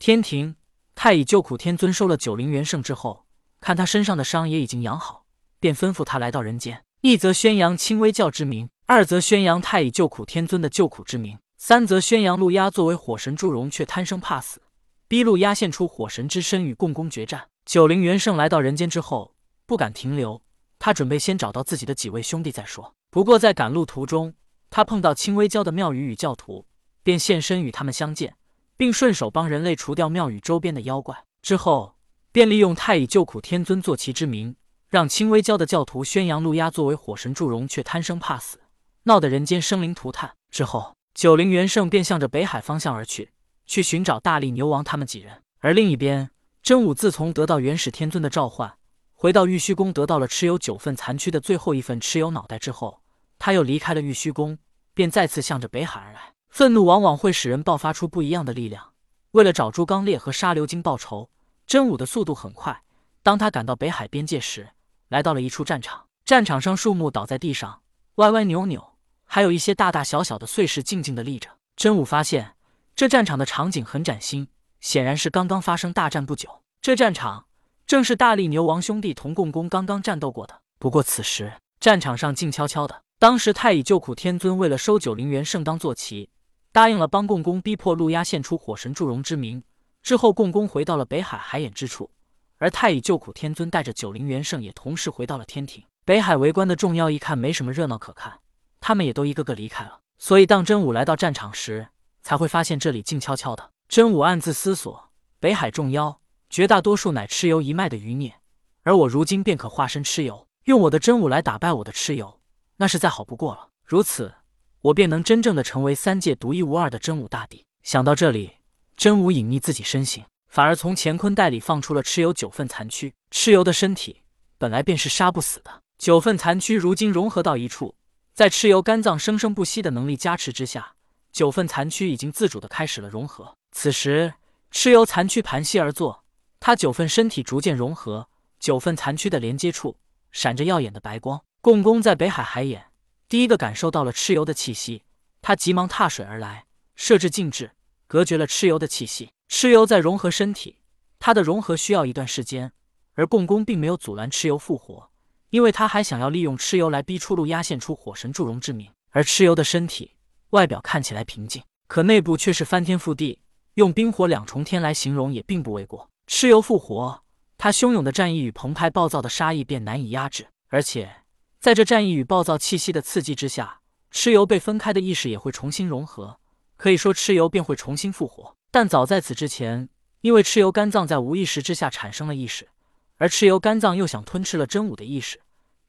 天庭太乙救苦天尊收了九灵元圣之后，看他身上的伤也已经养好，便吩咐他来到人间，一则宣扬清微教之名，二则宣扬太乙救苦天尊的救苦之名，三则宣扬陆压作为火神祝融却贪生怕死，逼陆压现出火神之身与共工决战。九灵元圣来到人间之后，不敢停留，他准备先找到自己的几位兄弟再说。不过在赶路途中，他碰到清微教的庙宇与教徒，便现身与他们相见，并顺手帮人类除掉庙宇周边的妖怪。之后，便利用太乙救苦天尊坐骑之名，让清微教的教徒宣扬陆压作为火神祝融却贪生怕死，闹得人间生灵涂炭。之后，九灵元圣便向着北海方向而去，去寻找大力牛王他们几人。而另一边，真武自从得到元始天尊的召唤，回到玉虚宫，得到了蚩尤九份残躯的最后一份蚩尤脑袋之后。他又离开了玉虚宫，便再次向着北海而来。愤怒往往会使人爆发出不一样的力量。为了找朱刚烈和沙流金报仇，真武的速度很快。当他赶到北海边界时，来到了一处战场。战场上树木倒在地上，歪歪扭扭，还有一些大大小小的碎石静静的立着。真武发现这战场的场景很崭新，显然是刚刚发生大战不久。这战场正是大力牛王兄弟同共工刚刚战斗过的。不过此时战场上静悄悄的。当时太乙救苦天尊为了收九灵元圣当坐骑，答应了帮共工逼迫陆压献出火神祝融之名。之后共工回到了北海海眼之处，而太乙救苦天尊带着九灵元圣也同时回到了天庭。北海围观的众妖一看没什么热闹可看，他们也都一个个离开了。所以当真武来到战场时，才会发现这里静悄悄的。真武暗自思索：北海众妖绝大多数乃蚩尤一脉的余孽，而我如今便可化身蚩尤，用我的真武来打败我的蚩尤。那是再好不过了。如此，我便能真正的成为三界独一无二的真武大帝。想到这里，真武隐匿自己身形，反而从乾坤袋里放出了蚩尤九份残躯。蚩尤的身体本来便是杀不死的，九份残躯如今融合到一处，在蚩尤肝脏生生不息的能力加持之下，九份残躯已经自主的开始了融合。此时，蚩尤残躯盘膝而坐，他九份身体逐渐融合，九份残躯的连接处闪着耀眼的白光。共工在北海海眼第一个感受到了蚩尤的气息，他急忙踏水而来，设置禁制，隔绝了蚩尤的气息。蚩尤在融合身体，他的融合需要一段时间，而共工并没有阻拦蚩尤复活，因为他还想要利用蚩尤来逼出路压现出火神祝融之名。而蚩尤的身体外表看起来平静，可内部却是翻天覆地，用冰火两重天来形容也并不为过。蚩尤复活，他汹涌的战意与澎湃暴躁的杀意便难以压制，而且。在这战意与暴躁气息的刺激之下，蚩尤被分开的意识也会重新融合，可以说蚩尤便会重新复活。但早在此之前，因为蚩尤肝脏在无意识之下产生了意识，而蚩尤肝脏又想吞吃了真武的意识，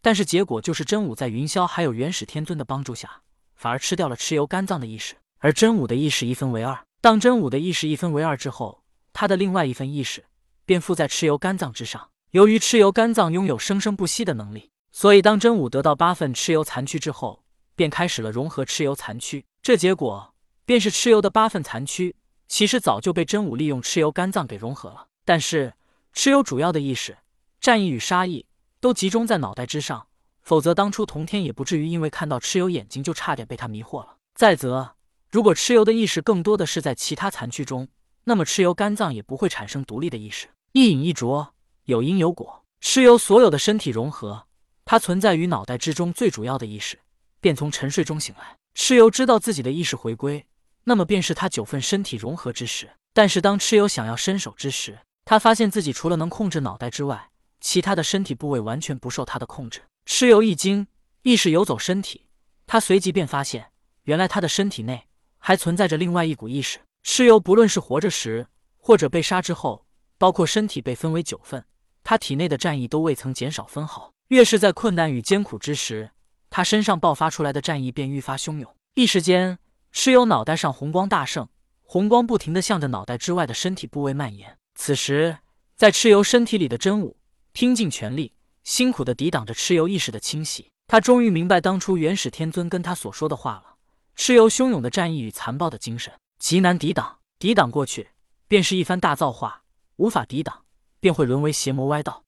但是结果就是真武在云霄还有元始天尊的帮助下，反而吃掉了蚩尤肝脏的意识，而真武的意识一分为二。当真武的意识一分为二之后，他的另外一份意识便附在蚩尤肝脏之上。由于蚩尤肝脏拥有生生不息的能力。所以，当真武得到八份蚩尤残躯之后，便开始了融合蚩尤残躯。这结果便是蚩尤的八份残躯，其实早就被真武利用蚩尤肝脏给融合了。但是，蚩尤主要的意识、战意与杀意都集中在脑袋之上，否则当初童天也不至于因为看到蚩尤眼睛就差点被他迷惑了。再则，如果蚩尤的意识更多的是在其他残躯中，那么蚩尤肝脏也不会产生独立的意识。一饮一啄，有因有果。蚩尤所有的身体融合。他存在于脑袋之中最主要的意识，便从沉睡中醒来。蚩尤知道自己的意识回归，那么便是他九份身体融合之时。但是当蚩尤想要伸手之时，他发现自己除了能控制脑袋之外，其他的身体部位完全不受他的控制。蚩尤一惊，意识游走身体，他随即便发现，原来他的身体内还存在着另外一股意识。蚩尤不论是活着时，或者被杀之后，包括身体被分为九份，他体内的战意都未曾减少分毫。越是在困难与艰苦之时，他身上爆发出来的战意便愈发汹涌。一时间，蚩尤脑袋上红光大盛，红光不停地向着脑袋之外的身体部位蔓延。此时，在蚩尤身体里的真武拼尽全力，辛苦地抵挡着蚩尤意识的侵袭。他终于明白当初元始天尊跟他所说的话了：蚩尤汹涌的战意与残暴的精神极难抵挡，抵挡过去便是一番大造化；无法抵挡，便会沦为邪魔歪道。